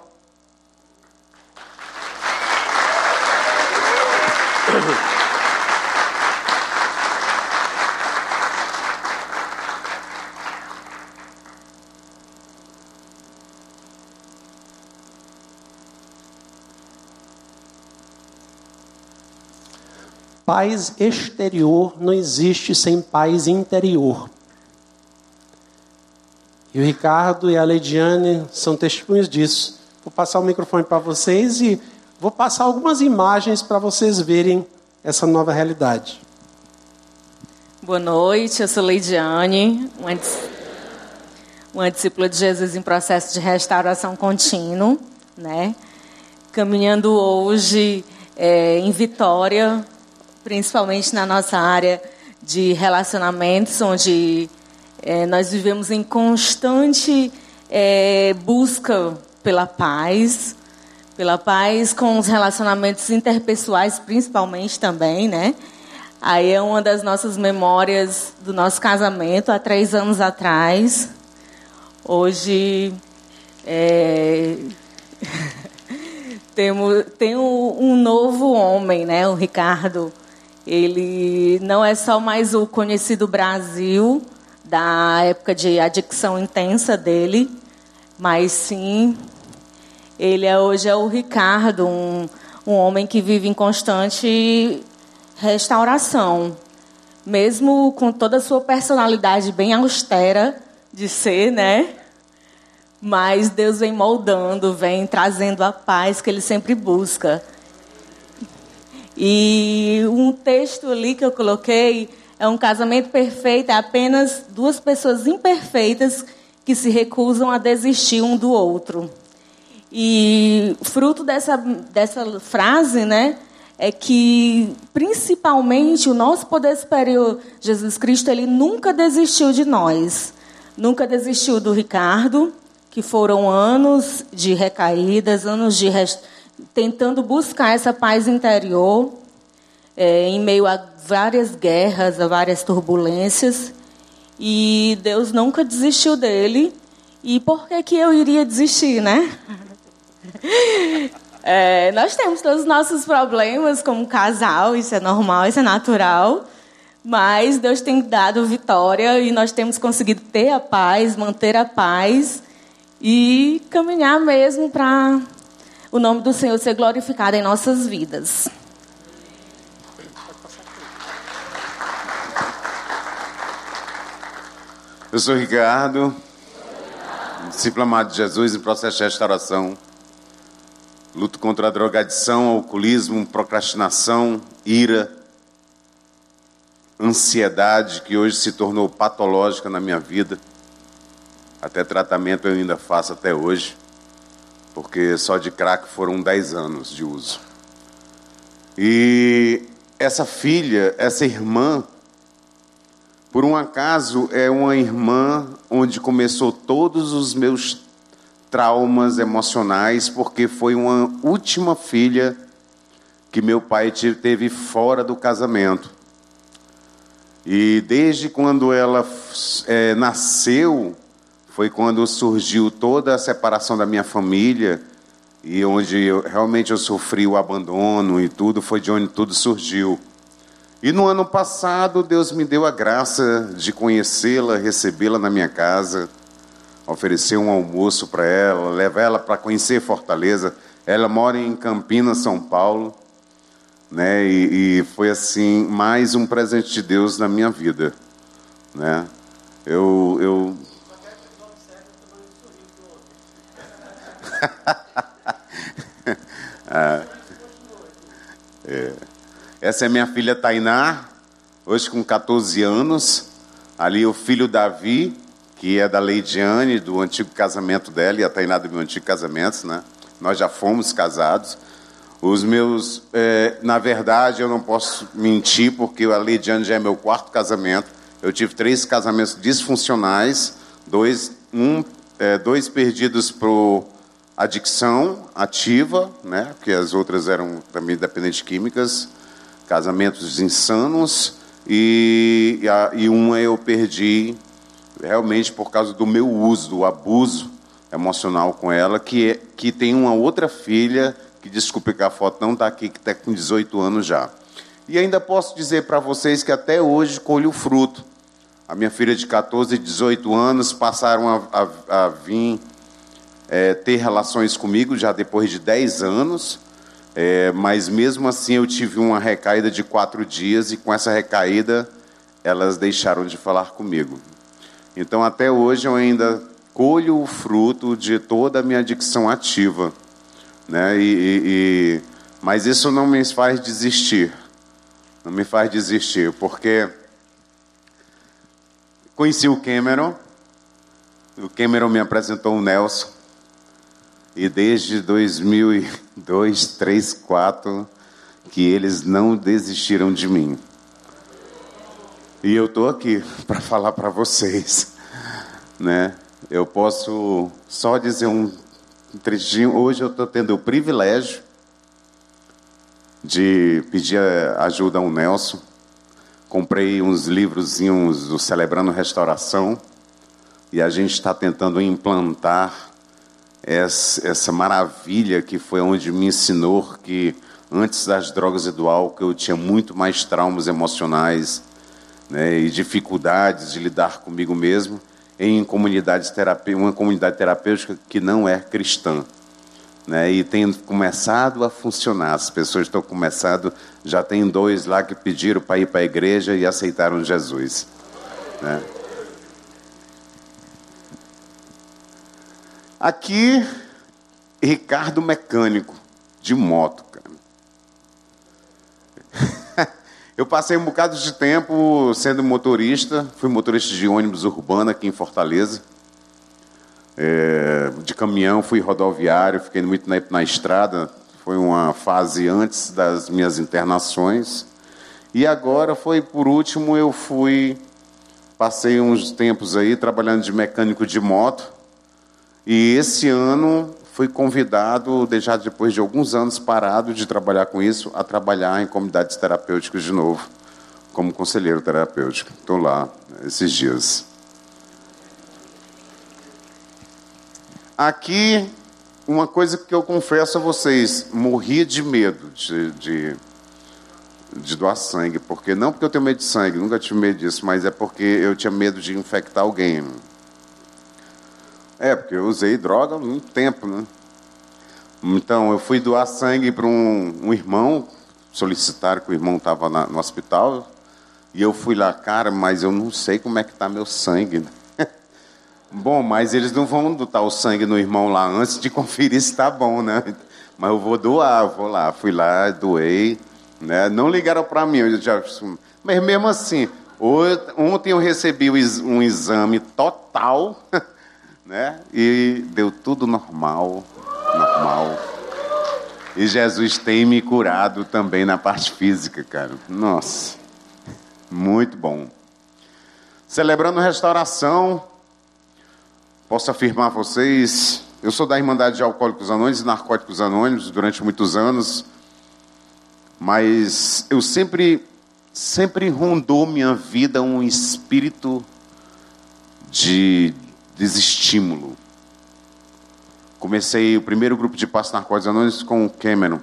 Paz exterior não existe sem paz interior. E o Ricardo e a Leidiane são testemunhos disso. Vou passar o microfone para vocês e vou passar algumas imagens para vocês verem essa nova realidade. Boa noite, eu sou Leidiane, uma, uma discípula de Jesus em processo de restauração contínuo, né? Caminhando hoje é, em Vitória, principalmente na nossa área de relacionamentos, onde é, nós vivemos em constante é, busca pela paz, pela paz com os relacionamentos interpessoais, principalmente também, né? Aí é uma das nossas memórias do nosso casamento há três anos atrás. Hoje é... temos tem um novo homem, né? O Ricardo ele não é só mais o conhecido Brasil da época de adicção intensa dele, mas sim ele é, hoje é o Ricardo, um, um homem que vive em constante restauração, mesmo com toda a sua personalidade bem austera de ser, né? Mas Deus vem moldando, vem trazendo a paz que ele sempre busca. E um texto ali que eu coloquei é um casamento perfeito, é apenas duas pessoas imperfeitas que se recusam a desistir um do outro. E fruto dessa, dessa frase, né, é que principalmente o nosso poder superior, Jesus Cristo, ele nunca desistiu de nós. Nunca desistiu do Ricardo, que foram anos de recaídas, anos de rest... tentando buscar essa paz interior é, em meio a várias guerras, a várias turbulências. E Deus nunca desistiu dele. E por que, que eu iria desistir, né? É, nós temos todos os nossos problemas como casal, isso é normal, isso é natural. Mas Deus tem dado vitória e nós temos conseguido ter a paz, manter a paz e caminhar mesmo para o nome do Senhor ser glorificado em nossas vidas. Eu sou Ricardo, discípulo amado de Jesus em processo de restauração. Luto contra a drogadição, alcoolismo, procrastinação, ira, ansiedade que hoje se tornou patológica na minha vida. Até tratamento eu ainda faço até hoje, porque só de crack foram 10 anos de uso. E essa filha, essa irmã, por um acaso, é uma irmã onde começou todos os meus traumas emocionais, porque foi uma última filha que meu pai teve fora do casamento. E desde quando ela é, nasceu, foi quando surgiu toda a separação da minha família e onde eu, realmente eu sofri o abandono e tudo, foi de onde tudo surgiu. E no ano passado, Deus me deu a graça de conhecê-la, recebê-la na minha casa, oferecer um almoço para ela, levar ela para conhecer Fortaleza. Ela mora em Campinas, São Paulo, né? E, e, foi assim mais um presente de Deus na minha vida, né? Eu, eu... ah, é. Essa é minha filha Tainá, hoje com 14 anos. Ali o filho Davi, que é da Leidiane, do antigo casamento dela, e a Tainá do meu antigo casamento, né? Nós já fomos casados. Os meus, é, na verdade, eu não posso mentir, porque a Leidiane já é meu quarto casamento. Eu tive três casamentos disfuncionais, dois, um, é, dois perdidos por adicção ativa, né? Porque as outras eram também dependentes químicas casamentos insanos e, e uma eu perdi realmente por causa do meu uso, do abuso emocional com ela, que, é, que tem uma outra filha, que desculpe que a foto não está aqui, que está com 18 anos já. E ainda posso dizer para vocês que até hoje colho o fruto. A minha filha de 14 e 18 anos passaram a, a, a vir é, ter relações comigo já depois de 10 anos. É, mas mesmo assim eu tive uma recaída de quatro dias e com essa recaída elas deixaram de falar comigo. Então até hoje eu ainda colho o fruto de toda a minha adicção ativa, né? E, e, e, mas isso não me faz desistir, não me faz desistir, porque conheci o Cameron, o Cameron me apresentou o Nelson e desde 2002, 3, 4, que eles não desistiram de mim. E eu estou aqui para falar para vocês, né? Eu posso só dizer um trechinho. Hoje eu estou tendo o privilégio de pedir ajuda ao Nelson. Comprei uns livrozinhos do Celebrando Restauração e a gente está tentando implantar essa maravilha que foi onde me ensinou que antes das drogas e do álcool eu tinha muito mais traumas emocionais né, e dificuldades de lidar comigo mesmo em comunidades uma comunidade terapêutica que não é cristã. Né, e tem começado a funcionar. As pessoas estão começando, já tem dois lá que pediram para ir para a igreja e aceitaram Jesus. Né? Aqui, Ricardo Mecânico, de moto, cara. Eu passei um bocado de tempo sendo motorista, fui motorista de ônibus urbano aqui em Fortaleza. É, de caminhão, fui rodoviário, fiquei muito na, na estrada. Foi uma fase antes das minhas internações. E agora foi, por último, eu fui passei uns tempos aí trabalhando de mecânico de moto. E esse ano fui convidado, já depois de alguns anos parado de trabalhar com isso, a trabalhar em comunidades terapêuticas de novo, como conselheiro terapêutico. Estou lá esses dias. Aqui, uma coisa que eu confesso a vocês, morria de medo de, de, de doar sangue, porque não porque eu tenho medo de sangue, nunca tive medo disso, mas é porque eu tinha medo de infectar alguém. É, porque eu usei droga há muito tempo, né? Então, eu fui doar sangue para um, um, irmão, solicitaram que o irmão estava no hospital, e eu fui lá, cara, mas eu não sei como é que está meu sangue. bom, mas eles não vão botar o sangue no irmão lá antes de conferir se está bom, né? Mas eu vou doar, vou lá. Fui lá, doei. Né? Não ligaram para mim, eu já... mas mesmo assim, ontem eu recebi um exame total né? E deu tudo normal, normal. E Jesus tem me curado também na parte física, cara. Nossa, muito bom. Celebrando restauração, posso afirmar a vocês, eu sou da Irmandade de Alcoólicos Anônimos e Narcóticos Anônimos durante muitos anos, mas eu sempre, sempre rondou minha vida um espírito de desestímulo. Comecei o primeiro grupo de passos narcóticos anônimos com o Cameron,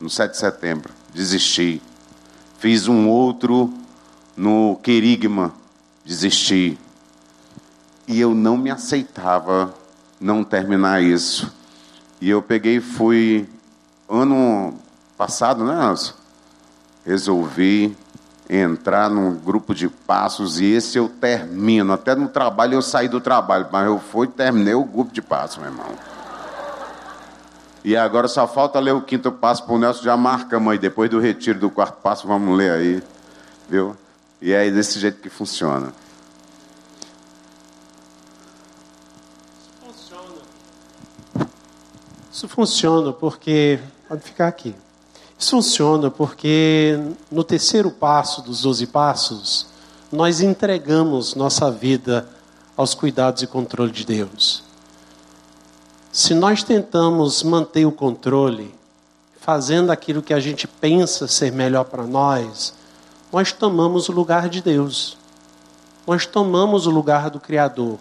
no 7 de setembro. Desisti. Fiz um outro no Querigma. Desisti. E eu não me aceitava não terminar isso. E eu peguei e fui, ano passado, né, Nelson? Resolvi entrar num grupo de passos e esse eu termino. Até no trabalho eu saí do trabalho, mas eu fui e terminei o grupo de passos, meu irmão. E agora só falta ler o quinto passo para o Nelson, já marca, mãe. Depois do retiro do quarto passo, vamos ler aí. Viu? E é desse jeito que funciona. Isso funciona. Isso funciona porque. Pode ficar aqui. Isso funciona porque no terceiro passo dos doze passos, nós entregamos nossa vida aos cuidados e controle de Deus. Se nós tentamos manter o controle, fazendo aquilo que a gente pensa ser melhor para nós, nós tomamos o lugar de Deus. Nós tomamos o lugar do Criador.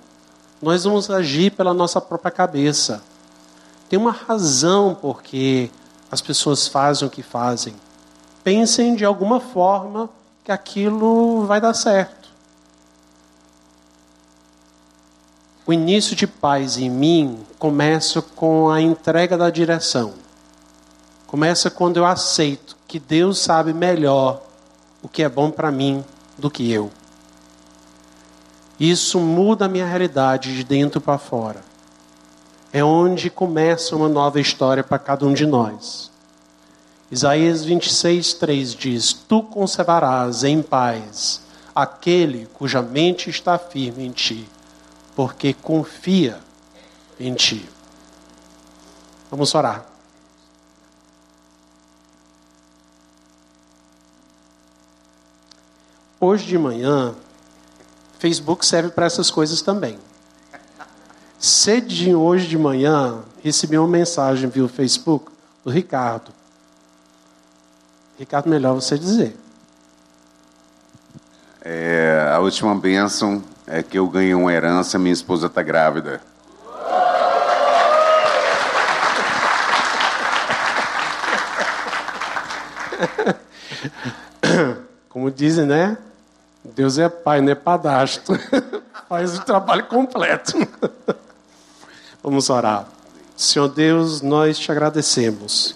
Nós vamos agir pela nossa própria cabeça. Tem uma razão porque as pessoas fazem o que fazem. Pensem de alguma forma que aquilo vai dar certo. O início de paz em mim começa com a entrega da direção. Começa quando eu aceito que Deus sabe melhor o que é bom para mim do que eu. Isso muda a minha realidade de dentro para fora é onde começa uma nova história para cada um de nós. Isaías 26, 3 diz: Tu conservarás em paz aquele cuja mente está firme em ti, porque confia em ti. Vamos orar. Hoje de manhã, Facebook serve para essas coisas também. Cedinho hoje de manhã, recebi uma mensagem via Facebook do Ricardo. Ricardo, melhor você dizer. É, a última bênção é que eu ganhei uma herança, minha esposa está grávida. Como dizem, né? Deus é pai, não é padastro. Faz o trabalho completo. Vamos orar. Senhor Deus, nós te agradecemos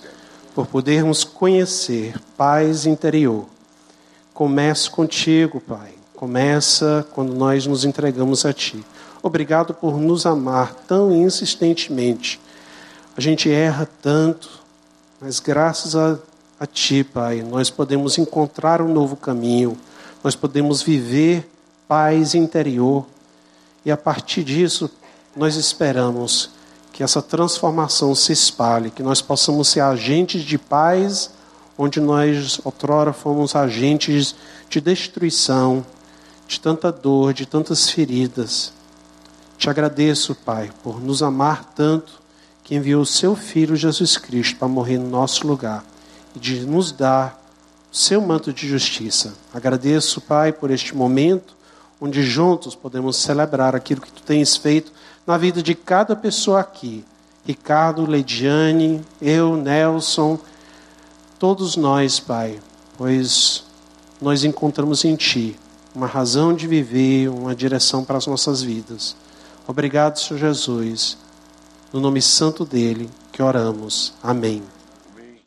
por podermos conhecer paz interior. Começa contigo, Pai. Começa quando nós nos entregamos a Ti. Obrigado por nos amar tão insistentemente. A gente erra tanto, mas graças a, a Ti, Pai, nós podemos encontrar um novo caminho, nós podemos viver paz interior. E a partir disso, nós esperamos que essa transformação se espalhe, que nós possamos ser agentes de paz, onde nós outrora fomos agentes de destruição, de tanta dor, de tantas feridas. Te agradeço, Pai, por nos amar tanto que enviou o seu Filho Jesus Cristo para morrer no nosso lugar e de nos dar o seu manto de justiça. Agradeço, Pai, por este momento onde juntos podemos celebrar aquilo que tu tens feito na vida de cada pessoa aqui. Ricardo, Leidiane, eu, Nelson, todos nós, Pai, pois nós encontramos em Ti uma razão de viver, uma direção para as nossas vidas. Obrigado, Senhor Jesus. No nome santo dele que oramos. Amém.